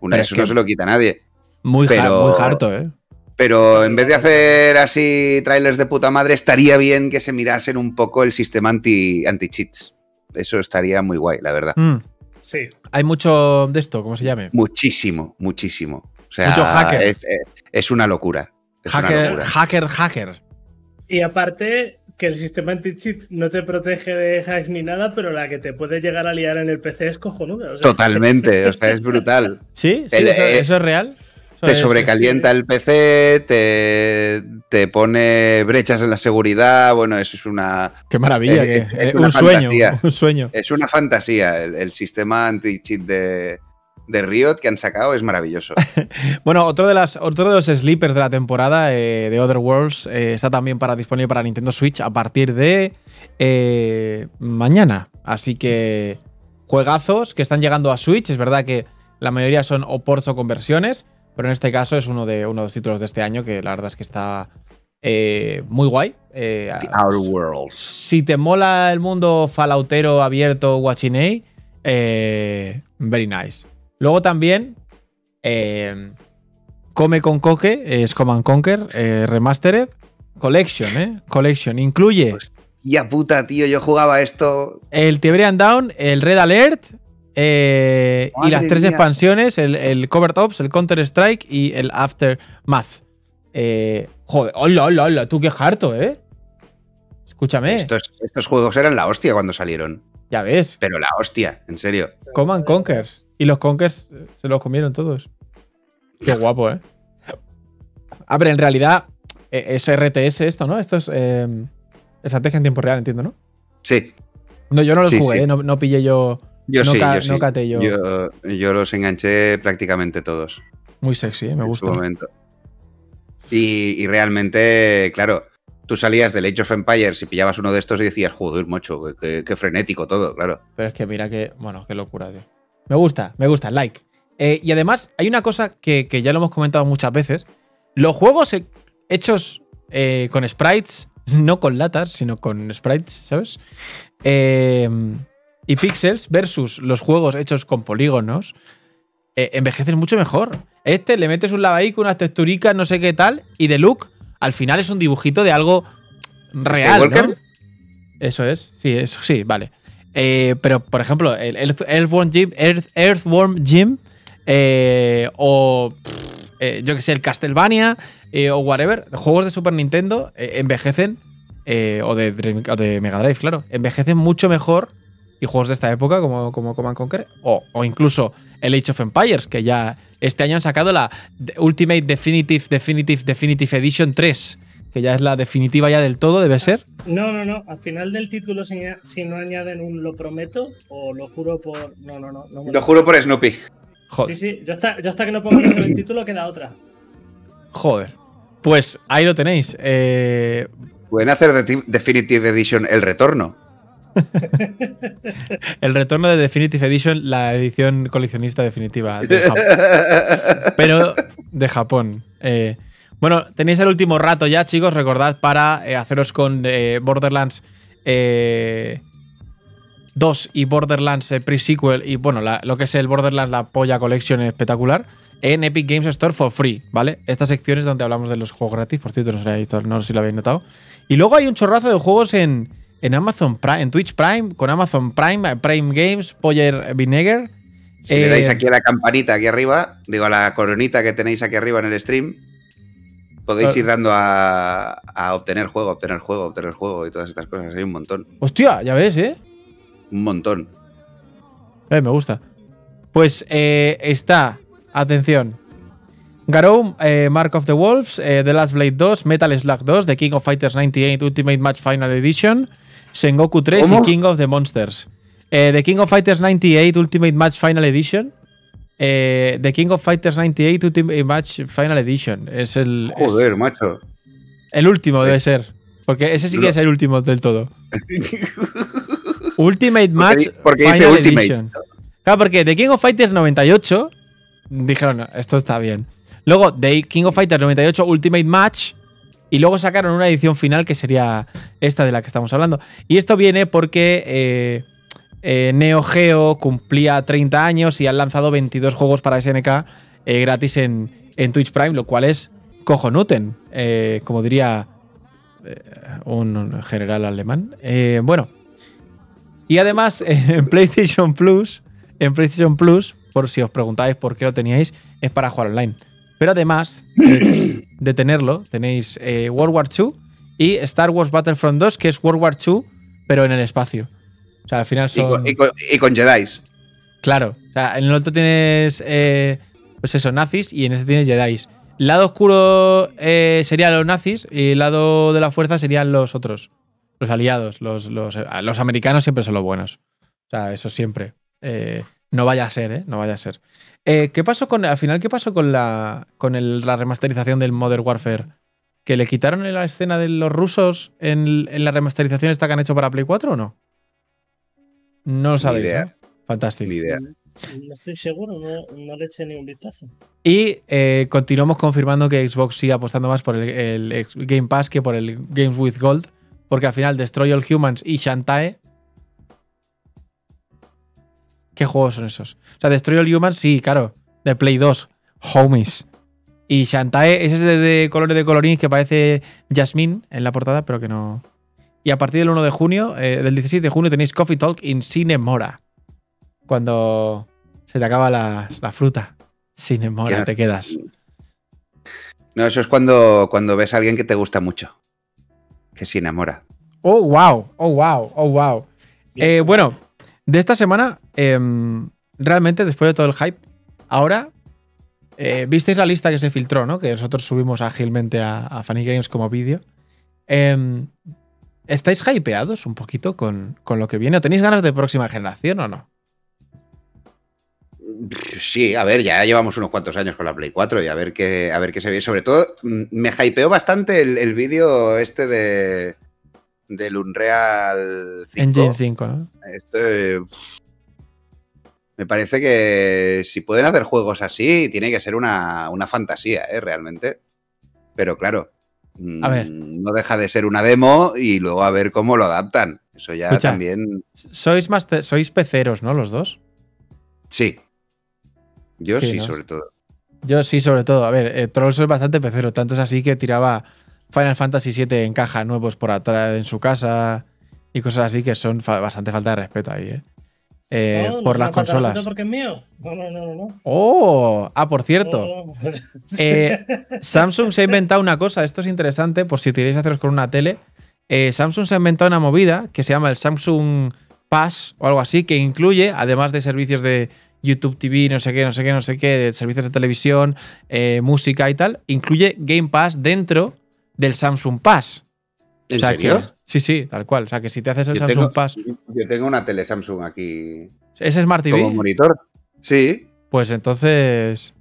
Una, Pero es eso que- no se lo quita nadie. Muy, Pero- muy harto, ¿eh? Pero en vez de hacer así trailers de puta madre, estaría bien que se mirasen un poco el sistema anti- anti-cheats. Eso estaría muy guay, la verdad. Mm. Sí. Hay mucho de esto, ¿cómo se llame? Muchísimo, muchísimo. O sea, Mucho hacker. Es, es- es una locura. Es una Hacker, locura. hacker, hacker. Y aparte, que el sistema anti-cheat no te protege de hacks ni nada, pero la que te puede llegar a liar en el PC es cojonuda. o sea, Totalmente, o sea, es brutal. ¿Sí? ¿Sí? El- ¿Eso, eh, eso es real? Te es- sobrecalienta el PC, te, te pone brechas en la seguridad. Bueno, eso es una, Qué maravilla. es- que- es una un sueño. fantasía. Un sueño. es una fantasía. El, el sistema anti-cheat de, de Riot que han sacado es maravilloso. Bueno, otro de, las, otro de los sleepers de la temporada eh, de Other Worlds eh, está también para, disponible para Nintendo Switch a partir de eh, mañana. Así que juegazos que están llegando a Switch. Es verdad que la mayoría son o ports o conversiones, pero en este caso es uno de, uno de los títulos de este año que la verdad es que está eh, muy guay. Eh, The Outer Worlds. si te mola el mundo falautero abierto Watching A, eh, very nice. Luego también eh, Come con Coque, eh, es Come and Conquer, eh, Remastered Collection, ¿eh? Collection. Incluye Ya puta, tío, yo jugaba esto. el Tiberian Down, el Red Alert eh, y las tres mía. expansiones, el, el Covert Ops, el Counter Strike y el Aftermath. Eh, joder, hola, hola, hola, tú qué harto, ¿eh? Escúchame, Estos, estos juegos eran la hostia cuando salieron. ya ves. Pero la hostia, en serio. Coman Conkers. Y los Conkers eh, se los comieron todos. Qué guapo, ¿eh? A ver, en realidad eh, es RTS esto, ¿no? Esto es eh, estrategia en tiempo real, entiendo, ¿no? Sí, No, yo no los Sí, jugué, sí. ¿eh? no, no pillé yo. yo No sí, ca- yo sí. no caté yo. yo. yo los enganché prácticamente todos. Muy sexy, ¿eh? me en gusta. su momento. Y, y realmente, claro, tú salías del Age of Empires y pillabas uno de estos y decías, joder, mocho, qué, qué- qué frenético todo, claro. Pero es que mira que. Bueno, qué locura, tío. Me gusta, me gusta, like. Eh, y además, hay una cosa que, que ya lo hemos comentado muchas veces. Los juegos he- hechos eh, con sprites, no con latas, sino con sprites, ¿sabes? Eh, y pixels versus los juegos hechos con polígonos, eh, envejecen mucho mejor. Este le metes un lavaico, unas texturicas, no sé qué tal, y de look, al final es un dibujito de algo real. ¿no? Eso es, sí, eso sí, vale. Eh, pero, por ejemplo, el Earth- Earthworm Jim, eh, o eh, yo que sé, el Castlevania o whatever, juegos de Super Nintendo envejecen, o, de, Mega Drive, claro, envejecen mucho mejor y juegos de esta época como, como Command Conquer o, o incluso el Age of Empires, que ya este año han sacado la Ultimate Definitive Definitive Definitive Edition 3, que ya es la definitiva ya del todo, debe ser. No, no, no. Al final del título, si, si no añaden un lo prometo o lo juro por. No, no, no. Lo juro por Snoopy. Joder. Sí, sí. Yo hasta, yo hasta que no en el título queda otra. Joder. Pues ahí lo tenéis. Eh, Pueden hacer de Definitive Edition el retorno. el retorno de Definitive Edition, la edición coleccionista definitiva de Japón. Pero de Japón. Eh, bueno, tenéis el último rato ya, chicos. Recordad para eh, haceros con eh, Borderlands eh, 2 y Borderlands eh, Pre-Sequel y bueno, la- lo que es el Borderlands, la polla collection espectacular, en Epic Games Store for free, ¿vale? Esta sección es donde hablamos de los juegos gratis, por cierto, no sé, no sé si lo habéis notado. Y luego hay un chorrazo de juegos en, en Amazon Prime, en Twitch Prime, con Amazon Prime, Prime Games, Poller Vinegar. Si Eh, le dais aquí a la campanita aquí arriba, digo a la coronita que tenéis aquí arriba en el stream, podéis Claro. ir dando a, a obtener juego, obtener juego, obtener juego y todas estas cosas. Hay un montón, Hostia, ya ves, ¿eh? un montón. Eh, me gusta. Pues eh, está, atención. Garou, eh, Mark of the Wolves, eh, The Last Blade 2, Metal Slug 2, The King of Fighters 98 Ultimate Match Final Edition, Sengoku 3 ¿Cómo? y King of the Monsters. Eh, The King of Fighters 98 Ultimate Match Final Edition. Eh, The King of Fighters 98 Ultimate Match Final Edition. Es el, es Joder, macho. el último, debe ser. Porque ese sí que Lo- es el último del todo. Ultimate Match porque dice Final Ultimate. Edition. Claro, porque The King of Fighters 98 dijeron, "No, esto está bien. Luego The King of Fighters 98 Ultimate Match y luego sacaron una edición final que sería esta de la que estamos hablando. Y esto viene porque eh, eh, Neo Geo cumplía 30 años y han lanzado 22 juegos para SNK eh, gratis en, en Twitch Prime, lo cual es cojonuten, eh, como diría un general alemán. Bueno, y además en PlayStation Plus, en PlayStation Plus, por si os preguntáis por qué lo teníais, es para jugar online. Pero además de, tenerlo, tenéis World War II y Star Wars Battlefront 2, que es World War II, pero en el espacio. O sea, al final Y son. con, y con- y con Jedis. Claro. O sea, en el otro tienes. eh, pues eso, nazis y en este tienes Jedi's. El lado oscuro eh, serían los nazis y el lado de la fuerza serían los otros. Los aliados. Los, los, eh, los americanos siempre son los buenos. O sea, eso siempre. Eh, no vaya a ser, ¿eh? No vaya a ser. Eh, ¿Qué pasó con. Al final, ¿qué pasó con la. con el- la remasterización del Modern Warfare? ¿Que le quitaron la escena de los rusos en, en la remasterización esta que han hecho para Play 4 o no? No lo sabéis. idea. ¿no? Fantástico. Ni idea. No estoy seguro, no, no le eché ni un vistazo. Y eh, continuamos confirmando que Xbox sigue apostando más por el, Game Pass que por el Games with Gold, porque al final Destroy All Humans y Shantae. ¿Qué juegos son esos? O sea, Destroy All Humans, sí, claro, de Play 2, Homies. Y Shantae es ese de, de colores de colorines que parece Jasmine en la portada, pero que no. Y a partir del 1 de junio, eh, del 16 de junio, tenéis Coffee Talk in Cinemora. Cuando se te acaba la, la fruta. Cinemora, Ya. te quedas. No, eso es cuando, cuando ves a alguien que te gusta mucho. Que se enamora. Oh, wow. Oh, wow. Oh, wow. Eh, bueno, de esta semana, em, realmente, después de todo el hype, ahora. eh, Visteis la lista que se filtró, ¿no? Que nosotros subimos ágilmente a, a Funny Games como vídeo. Em, ¿Estáis hypeados un poquito con, con lo que viene? ¿O tenéis ganas de próxima generación o no? Sí, a ver, ya llevamos unos cuantos años con la Play 4 y a ver qué, a ver qué se ve. Sobre todo, mm, me hypeó bastante el, el vídeo este de del Unreal 5. Engine 5, ¿no? Este, me parece que si pueden hacer juegos así, tiene que ser una, una fantasía, ¿eh? Realmente. Pero claro, A ver. mm, no deja de ser una demo y luego a ver cómo lo adaptan. Eso ya Escucha. también. Sois, más sois peceros, ¿no? Los dos. Sí. Yo Sí, sí, ¿no? sobre todo. Yo sí, sobre todo. A ver, eh, Trolls es bastante pecero. Tanto es así que tiraba Final Fantasy VII en caja nuevos por atrás en su casa y cosas así que son fa- bastante falta de respeto ahí, ¿eh? Eh, No, por las consolas. porque es mío. No, no, no, no. Oh, ah, por cierto. No, no. Eh, Samsung se ha inventado una cosa, esto es interesante, por si queréis haceros con una tele. Eh, Samsung se ha inventado una movida que se llama el Samsung Pass o algo así, que incluye, además de servicios de YouTube TV, no sé qué, no sé qué, no sé qué, de servicios de televisión, eh, música y tal, incluye Game Pass dentro del Samsung Pass. ¿En o sea serio? que. Sí, sí, tal cual. O sea que si te haces el Yo Samsung tengo, Pass, yo tengo una tele Samsung aquí es Smart TV. como monitor. Sí. Pues entonces,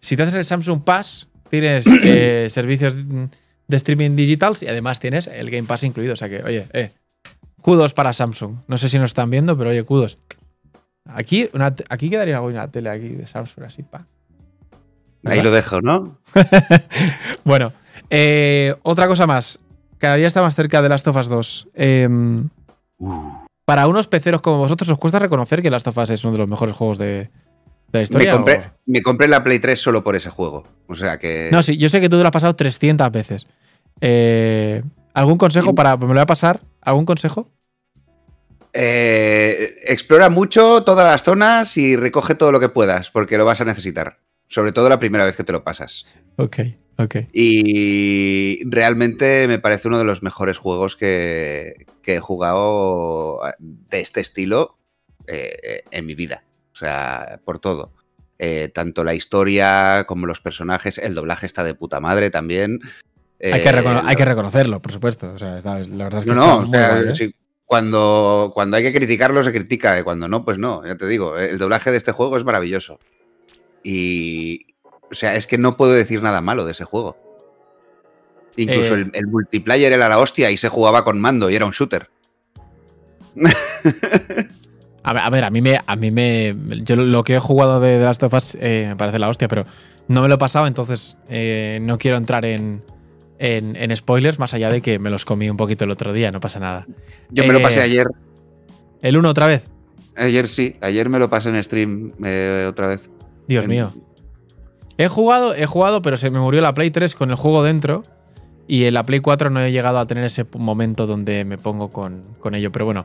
si te haces el Samsung Pass, tienes eh, servicios de streaming digitals y además tienes el Game Pass incluido. O sea que, oye, eh, kudos para Samsung. No sé si nos están viendo, pero oye, kudos. Aquí, una aquí quedaría una tele aquí de Samsung, así, pa. Ahí lo dejo, ¿no? Bueno, eh, otra cosa más. Cada día está más cerca de Last of Us 2. Em, para unos peceros como vosotros, ¿os cuesta reconocer que Last of Us es uno de los mejores juegos de, de la Me historia? compré, me compré la Play 3 solo por ese juego. O sea que. No, sí, yo sé que tú te lo has pasado 300 veces. Eh, ¿Algún consejo para.? pues Me lo voy a pasar. ¿Algún consejo? Eh, explora mucho todas las zonas y recoge todo lo que puedas, porque lo vas a necesitar. Sobre todo la primera vez que te lo pasas. Ok, Y realmente me parece uno de los mejores juegos que, que he jugado de este estilo eh, en mi vida. O sea, por todo. Eh, tanto la historia como los personajes. El doblaje está de puta madre también. hay, que Eh, hay que reconocerlo, por supuesto. O sea, está- la verdad es que No, no, o sea, ¿eh? sí, cuando, cuando hay que criticarlo se critica, y cuando no, pues no, ya te digo, el doblaje de este juego es maravilloso. Y, o sea, es que no puedo decir nada malo de ese juego. Incluso Eh. el, el multiplayer era la hostia y se jugaba con mando y era un shooter. A ver, a ver, a mí me. A mí me yo lo- que he jugado de The Last of Us eh, me parece la hostia, pero no me lo he pasado, entonces eh, no quiero entrar en, en, en spoilers, más allá de que me los comí un poquito el otro día, no pasa nada. Yo me lo pasé ayer. ¿El 1 otra vez? Ayer sí, ayer me lo pasé en stream otra vez. Dios En- mío. He jugado, he jugado, pero se me murió la Play 3 con el juego dentro. Y en la Play 4 no he llegado a tener ese momento donde me pongo con, con ello. Pero bueno,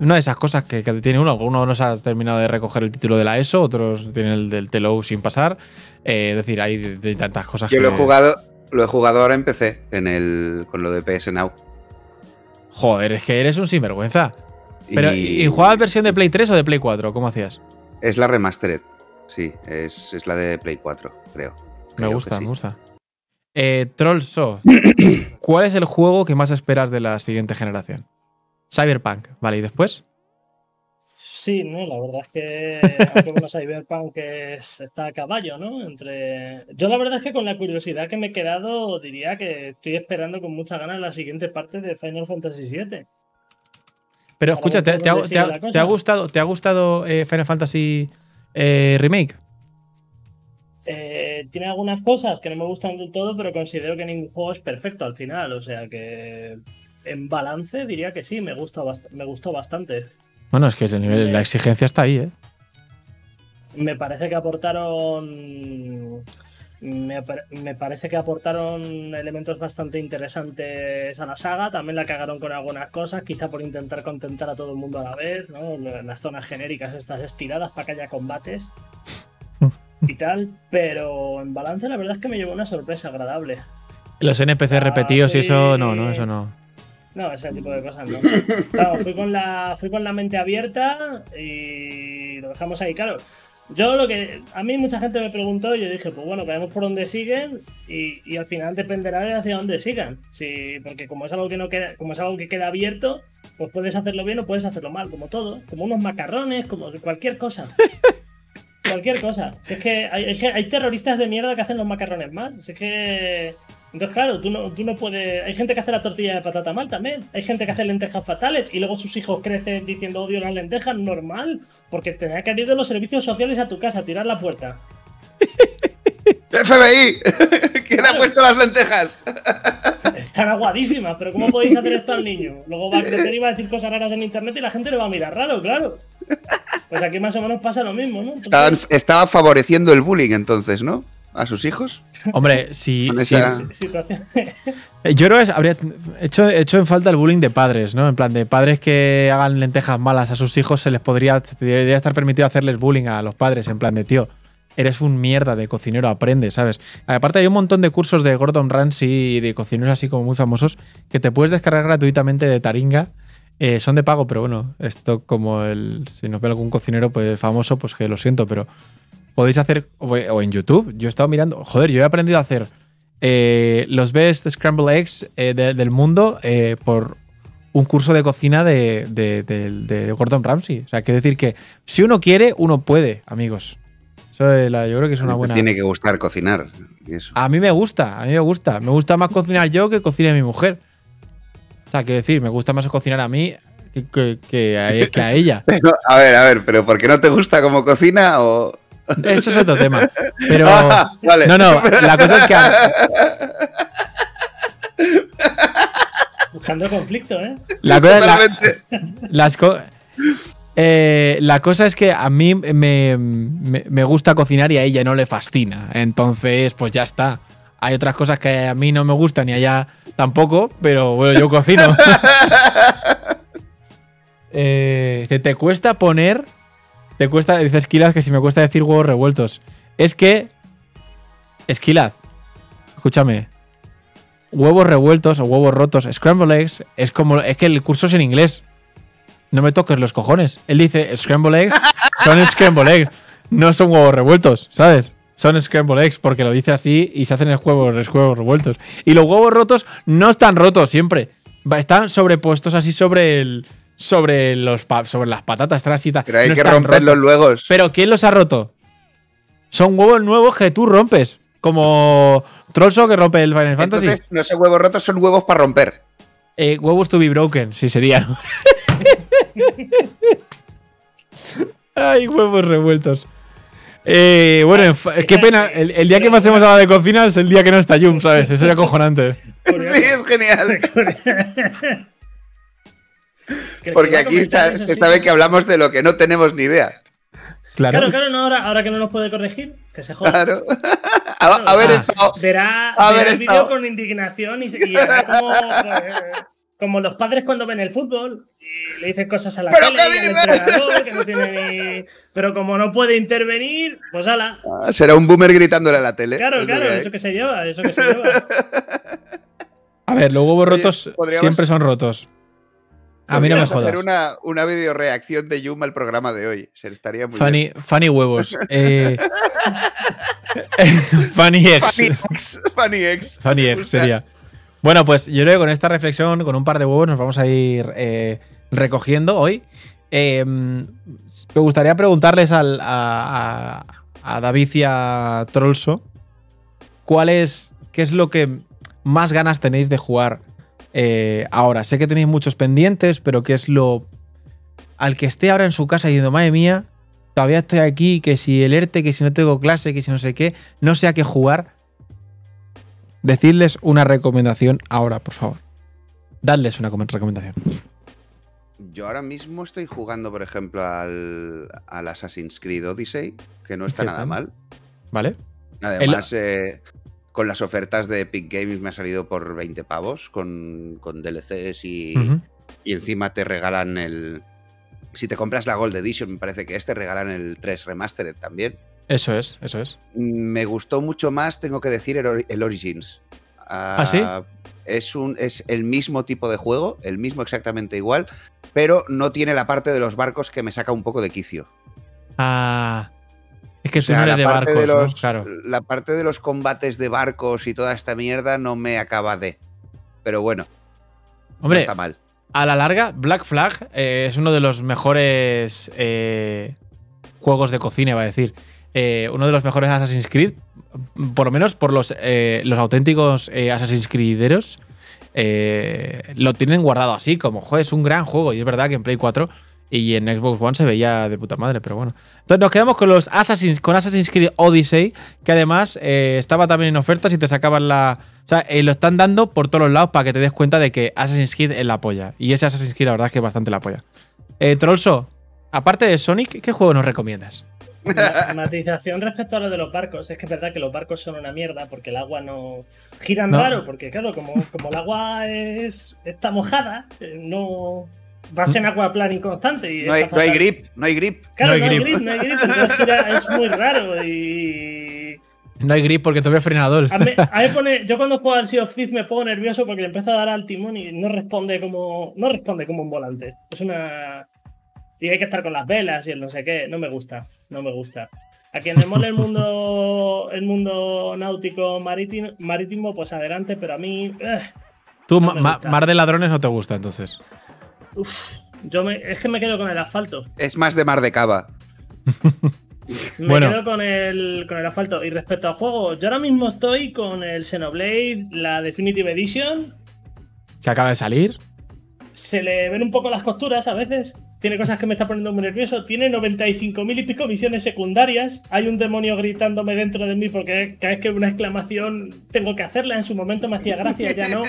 una de esas cosas que, que tiene uno. Algunos no se ha terminado de recoger el título de la ESO, otros tienen el del TLO sin pasar. Eh, es decir, hay de, de tantas cosas Yo que. lo he jugado, lo he jugado ahora en PC, en el, con lo de PS Now. Joder, es que eres un sinvergüenza. Pero, Y- ¿y jugabas versión de Play 3 o de Play 4? ¿Cómo hacías? Es la remastered. Sí, es, es la de Play 4, creo. Me Creo gusta, sí. me gusta. Eh, Trollso, ¿cuál es el juego que más esperas de la siguiente generación? Cyberpunk, vale, ¿y después? Sí, no, la verdad es que bueno, Cyberpunk es- está a caballo, ¿no? Entre. Yo la verdad es que con la curiosidad que me he quedado, diría que estoy esperando con mucha ganas la siguiente parte de Final Fantasy VII. Pero Para escucha, ver ¿te, por te ha, dónde te ha- sigue la cosa. te ha gustado, te ha gustado eh, Final Fantasy eh, Remake? Eh, tiene algunas cosas que no me gustan del todo, pero considero que ningún juego es perfecto al final. O sea que en balance diría que sí, me, gusta me gustó bastante. Bueno, es que el nivel, la exigencia está ahí, ¿eh? Me parece que aportaron. Me, me parece que aportaron elementos bastante interesantes a la saga. También la cagaron con algunas cosas, quizá por intentar contentar a todo el mundo a la vez, ¿no? Las zonas genéricas, estas estiradas para que haya combates y tal. Pero en balance, la verdad es que me llevó una sorpresa agradable. Los NPC Ah, repetidos y eso, no, no, eso no. No, ese tipo de cosas no. Claro, fui con la, fui con la mente abierta y lo dejamos ahí, claro. Yo lo que. A mí mucha gente me preguntó y yo dije, pues bueno, veamos por dónde siguen y, y al final dependerá de hacia dónde sigan. Sí, porque como es algo que no queda, como es algo que queda abierto, pues puedes hacerlo bien o puedes hacerlo mal, como todo. Como unos macarrones, como cualquier cosa. Cualquier cosa. Si es que hay, hay hay terroristas de mierda que hacen los macarrones mal. Si es que. Entonces, claro, tú no, tú no puedes. Hay gente que hace la tortilla de patata mal también. Hay gente que hace lentejas fatales y luego sus hijos crecen diciendo odio las lentejas, normal. Porque tenía que ir de los servicios sociales a tu casa a tirar la puerta. ¡FBI! ¿Quién ha Claro. puesto las lentejas? Están aguadísimas, pero ¿cómo podéis hacer esto al niño? Luego va a crecer y va a decir cosas raras en internet y la gente le va a mirar raro, claro. Pues aquí más o menos pasa lo mismo, ¿no? Entonces- Estaban, estaba favoreciendo el bullying entonces, ¿no? A sus hijos. Hombre, si, si- esa-. Eh, Yo creo que habría hecho, hecho en falta el bullying de padres, ¿no? En plan, de padres que hagan lentejas malas a sus hijos, se les podría, se debería estar permitido hacerles bullying a los padres, en plan de, tío, eres un mierda de cocinero, aprende, ¿sabes? Aparte hay un montón de cursos de Gordon Ramsay y de cocineros así como muy famosos que te puedes descargar gratuitamente de Taringa. Eh, son de pago, pero bueno, esto como el, si nos ve algún cocinero pues famoso, pues que lo siento, pero podéis hacer, o en YouTube, yo he estado mirando, joder, yo he aprendido a hacer eh, los best scramble eggs eh, de- del mundo eh, por un curso de cocina de, de- de- de Gordon Ramsay. O sea, quiere decir que si uno quiere, uno puede, amigos. Eso es la- yo creo que es una buena. Tiene que gustar cocinar. eso. A mí me gusta, a mí me gusta. Me gusta más cocinar yo que cocine mi mujer. O sea, quiero decir, me gusta más cocinar a mí que, que- que a, que a ella. A ver, a ver, pero ¿por qué no te gusta cómo cocina o...? Eso es otro tema. Pero. Ah, vale. No, no, la cosa es que. Buscando conflicto, ¿eh? La cosa, la- Totalmente. Las co- Eh, la cosa es que a mí me, me- me gusta cocinar y a ella no le fascina. Entonces, pues ya está. Hay otras cosas que a mí no me gustan y a ella tampoco, pero bueno, yo cocino. Eh, te cuesta poner. Te cuesta. Dice Esquilaz que si me cuesta decir huevos revueltos. Es que. Esquilaz, escúchame. Huevos revueltos o huevos rotos, scramble eggs, es como. Es que el curso es en inglés. No me toques los cojones. Él dice scramble eggs, son scramble eggs. No son huevos revueltos, ¿sabes? Son scramble eggs porque lo dice así y se hacen los huevos, los huevos revueltos. Y los huevos rotos no están rotos siempre. Están sobrepuestos así sobre el. Sobre los pa- sobre las patatas, ta- Pero hay no que romperlos luego. Pero ¿quién los ha roto? Son huevos nuevos que tú rompes. Como Trollso que rompe el Final Fantasy. Entonces, no son huevos rotos, son huevos para romper. Eh, huevos to be broken, sí sería. Ay, huevos revueltos. Eh, bueno, qué pena. El, el día que más hemos hablado de cocina es el día que no está Jum, ¿sabes? Eso era acojonante. Sí, es genial. Que Porque aquí se sabe que hablamos de lo que no tenemos ni idea. Claro. Claro, claro, no, ahora, ahora que no nos puede corregir, que se joda. Claro. A, a ver, Ah. estado. Verá, A verá ver, el vídeo con indignación y, y como, como los padres cuando ven el fútbol y le dicen cosas a la ¿Pero tele al que no tiene ni... Pero como no puede intervenir, pues ala. Ah, Será un boomer gritándole a la tele. Claro, es claro, eso que se lleva, eso que se lleva. A ver, los huevos Oye, rotos siempre son rotos. A mí no me jodas. hacer una, una video reacción de Yuma al programa de hoy. Se estaría muy Funny, bien. funny huevos. Eh, funny eggs. Funny X. Funny X. Funny Me eggs gusta. sería. Bueno, pues yo creo que con esta reflexión, con un par de huevos, nos vamos a ir eh, recogiendo hoy. Eh, me gustaría preguntarles al- a, a- a David y a Trollso cuál es, qué es lo que más ganas tenéis de jugar eh, ahora. Sé que tenéis muchos pendientes, pero qué es lo al que esté ahora en su casa diciendo, madre mía, todavía estoy aquí, que si el ERTE, que si no tengo clase, que si no sé qué, no sé a qué jugar. Decidles una recomendación ahora, por favor. Dadles una com- recomendación. Yo ahora mismo estoy jugando, por ejemplo, al, al Assassin's Creed Odyssey, que no está ¿Qué nada mal. ¿Vale? Además, eh, con las ofertas de Epic Games me ha salido por 20 pavos, con, con DLCs y, y encima te regalan el... Si te compras la Gold Edition, me parece que este regalan el 3 Remastered también. Eso es, eso es. Me gustó mucho más, tengo que decir, el, Ori- el Origins. ¿Ah, sí? Es, un, es el mismo tipo de juego, el mismo exactamente igual, pero no tiene la parte de los barcos que me saca un poco de quicio. Ah. Es que O tú sea, no eres de barcos, los, Claro. la parte de los combates de barcos y toda esta mierda no me acaba de. Pero bueno, no Hombre, está mal. a la larga, Black Flag eh, es uno de los mejores eh, juegos de cocina, va a decir. Eh, uno de los mejores Assassin's Creed, por lo menos por los, los auténticos Assassin's Creederos, lo tienen guardado así, como, joder, es un gran juego. Y es verdad que en Play 4 y en Xbox One se veía de puta madre, pero bueno. Entonces nos quedamos con los Assassin's, con Assassin's Creed Odyssey, que además eh, estaba también en ofertas y te sacaban la. O sea, eh, lo están dando por todos los lados para que te des cuenta de que Assassin's Creed es la polla. Y ese Assassin's Creed, la verdad es que es bastante la polla. Eh, Trollso, aparte de Sonic, ¿qué juego nos recomiendas? Ma- Matización respecto a lo de los barcos. Es que es verdad que los barcos son una mierda porque el agua no. Giran No. raro, porque claro, como, como el agua es está mojada, eh, no. Va a ser aquaplaning constante. Y No hay, no hay grip, no hay grip. Claro, No no hay hay, grip. grip. no hay grip. entonces gira- es muy raro y. No hay grip porque tuve frenador. A mí, a mí pone, yo cuando juego al Sea of Thieves me pongo nervioso porque le empiezo a dar al timón y no responde como no responde como un volante. Es una y hay que estar con las velas y el no sé qué. No me gusta, no me gusta. A quien le mole el mundo el mundo náutico marítimo, marítimo pues adelante, pero a mí eh, Tú, no ma-. Mar de Ladrones no te gusta, entonces. Uf, yo me, es que me quedo con el asfalto. Es más de mar de cava. Me Bueno. quedo con el, con el asfalto. Y respecto al juego, yo ahora mismo estoy con el Xenoblade, la Definitive Edition, Que acaba de salir. se le ven un poco las costuras a veces. Tiene cosas que me está poniendo muy nervioso. Tiene 95.000 y pico misiones secundarias. Hay un demonio gritándome dentro de mí porque cada vez que una exclamación tengo que hacerla. En su momento me hacía gracia, ya no.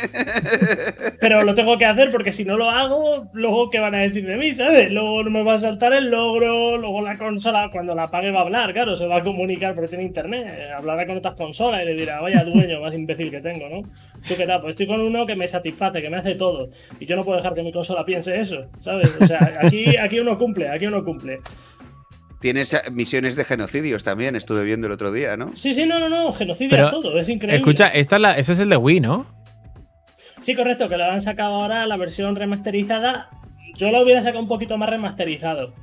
Pero lo tengo que hacer porque si no lo hago, luego ¿qué van a decir de mí? ¿Sabes? Luego no me va a saltar el logro. Luego la consola, cuando la apague, va a hablar. Claro, se va a comunicar porque tiene internet. eh, Hablará con otras consolas y le dirá, vaya dueño más imbécil que tengo, ¿no? ¿Tú qué tal? Pues estoy con uno que me satisface, que me hace todo. Y yo no puedo dejar que mi consola piense eso, ¿sabes? O sea, aquí, aquí uno cumple, aquí uno cumple. Tienes misiones de genocidios también, estuve viendo el otro día, ¿no? Sí, sí, no, no, no, genocidio Pero, es todo, es increíble. Escucha, esta es la, ese es el de Wii, ¿no? Sí, correcto, que lo han sacado ahora la versión remasterizada. Yo lo hubiera sacado un poquito más remasterizado.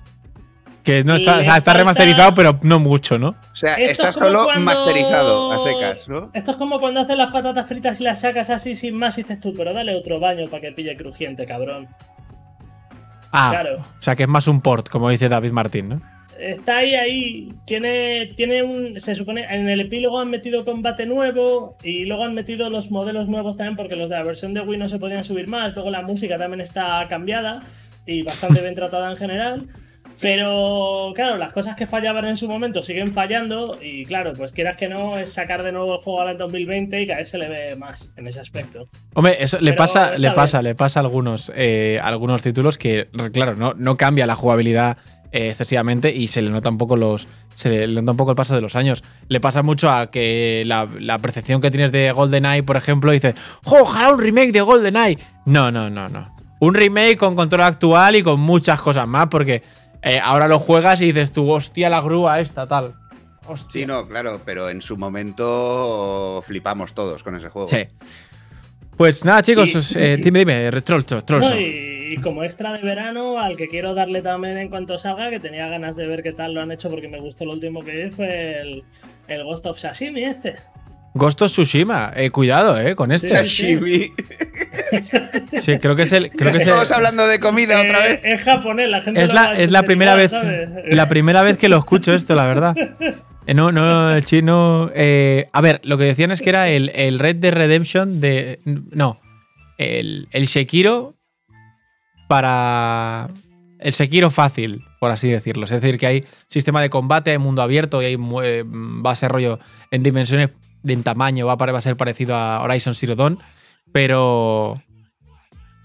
Que no está, o le sea, está falta- remasterizado, pero no mucho, ¿no? O sea, Esto está es solo cuando- masterizado a secas, ¿no? Esto es como cuando haces las patatas fritas y las sacas así sin más y dices tú, pero dale otro baño para que pille crujiente, cabrón. Ah, Claro. o sea que es más un port, como dice David Martín, ¿no? Está ahí, ahí. Tiene, tiene un. Se supone. En el epílogo han metido combate nuevo. Y luego han metido los modelos nuevos también. Porque los de la versión de Wii no se podían subir más. Luego la música también está cambiada. Y bastante bien tratada en general. Pero claro, las cosas que fallaban en su momento siguen fallando. Y claro, pues quieras que no, es sacar de nuevo el juego ahora en 2020 y cada vez se le ve más en ese aspecto. Hombre, eso le Pero pasa, le pasa, le pasa a algunos, eh, a algunos títulos que, claro, no, no cambia la jugabilidad eh, excesivamente y se le nota un poco los. Se le nota un poco el paso de los años. Le pasa mucho a que la, la percepción que tienes de GoldenEye, por ejemplo, dices, ¡Jo, ojalá un remake de GoldenEye! No, no, no, no. Un remake con control actual y con muchas cosas más, porque eh, ahora lo juegas y dices tú, hostia, la grúa esta, tal. Hostia. Sí, no, claro, pero en su momento flipamos todos con ese juego. Sí. Pues nada, chicos, Y- os- eh, dime, dime, Trolso, Trolso. No, y, y como extra de verano, al que quiero darle también en cuanto salga, que tenía ganas de ver qué tal lo han hecho porque me gustó lo último que vi, fue el, el Ghost of Sashimi este. Ghost of Tsushima, eh, cuidado, eh, con este. Sí. Sashimi. Sí, creo que es el. Creo que es, el- Estamos hablando de comida otra Eh, vez. Es japonés, la gente es lo la, es la primera vez. ¿sabes? La primera vez que lo escucho esto, la verdad. Eh, No, no, el chino. eh, a ver, lo que decían es que era el, el Red Dead Redemption de. No. El, el Sekiro para. El Sekiro fácil, por así decirlo. Es decir, que hay sistema de combate, hay mundo abierto y hay, a ser rollo en dimensiones, en tamaño, va a, pare- va a ser parecido a Horizon Zero Dawn, pero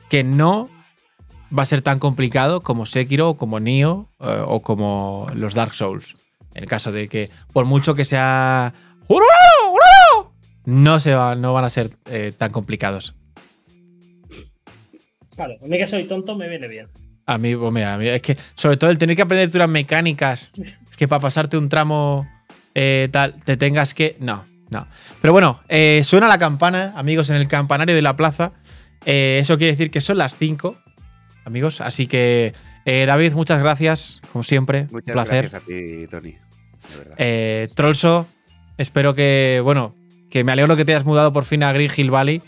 que no va a ser tan complicado como Sekiro o como Nioh eh, o como los Dark Souls. En el caso de que, por mucho que sea. No, se va, no van a ser eh, tan complicados. Claro, a mí que soy tonto me viene bien. A mí, a mí es que, sobre todo el tener que aprender unas mecánicas que para pasarte un tramo eh, tal, te tengas que. No, no. Pero bueno, eh, suena la campana, amigos, en el campanario de la plaza. Eh, eso quiere decir que son las 5, amigos. Así que, eh, David, muchas gracias, como siempre. Muchas placer. gracias a ti, Tony. De verdad. Eh, Trolso, espero que, bueno, que me alegro que te hayas mudado por fin a Green Hill Valley.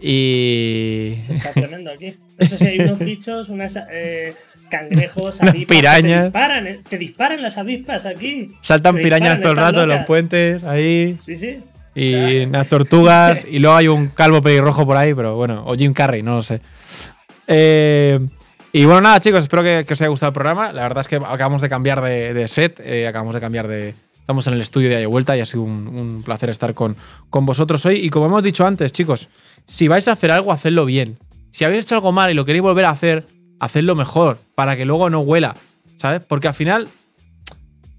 Y. Se está tremendo aquí. Eso sí, hay unos bichos, unas eh, cangrejos, avispas. pirañas. Te disparan, eh, te disparan las avispas aquí. Saltan pirañas todo el rato en los locas. puentes, ahí. Sí, sí. Y unas tortugas. y luego hay un calvo pelirrojo por ahí, pero bueno, o Jim Carrey, no lo sé. Eh, y bueno, nada, chicos, espero que, que os haya gustado el programa. La verdad es que acabamos de cambiar de, de set, eh, acabamos de cambiar de. Estamos en el estudio de ahí vuelta y ha sido un, un placer estar con, con vosotros hoy. Y como hemos dicho antes, chicos, si vais a hacer algo, hacedlo bien. Si habéis hecho algo mal y lo queréis volver a hacer, hacedlo mejor, para que luego no huela, ¿sabes? Porque al final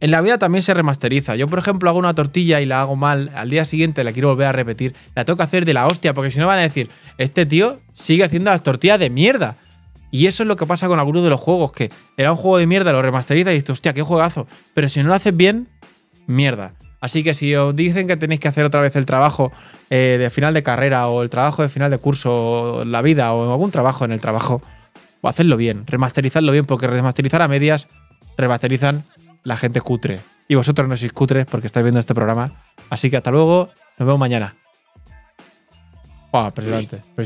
en la vida también se remasteriza. Yo, por ejemplo, hago una tortilla y la hago mal, al día siguiente la quiero volver a repetir, la tengo que hacer de la hostia, porque si no van a decir, este tío sigue haciendo las tortillas de mierda. Y eso es lo que pasa con algunos de los juegos, que era un juego de mierda, lo remasteriza y dices, hostia, qué juegazo. Pero si no lo haces bien, mierda. Así que si os dicen que tenéis que hacer otra vez el trabajo eh, de final de carrera o el trabajo de final de curso, la vida o algún trabajo en el trabajo, o hacedlo bien, remasterizadlo bien, porque remasterizar a medias remasterizan la gente cutre. Y vosotros no sois cutres porque estáis viendo este programa. Así que hasta luego, nos vemos mañana. Buah, impresionante, impresionante.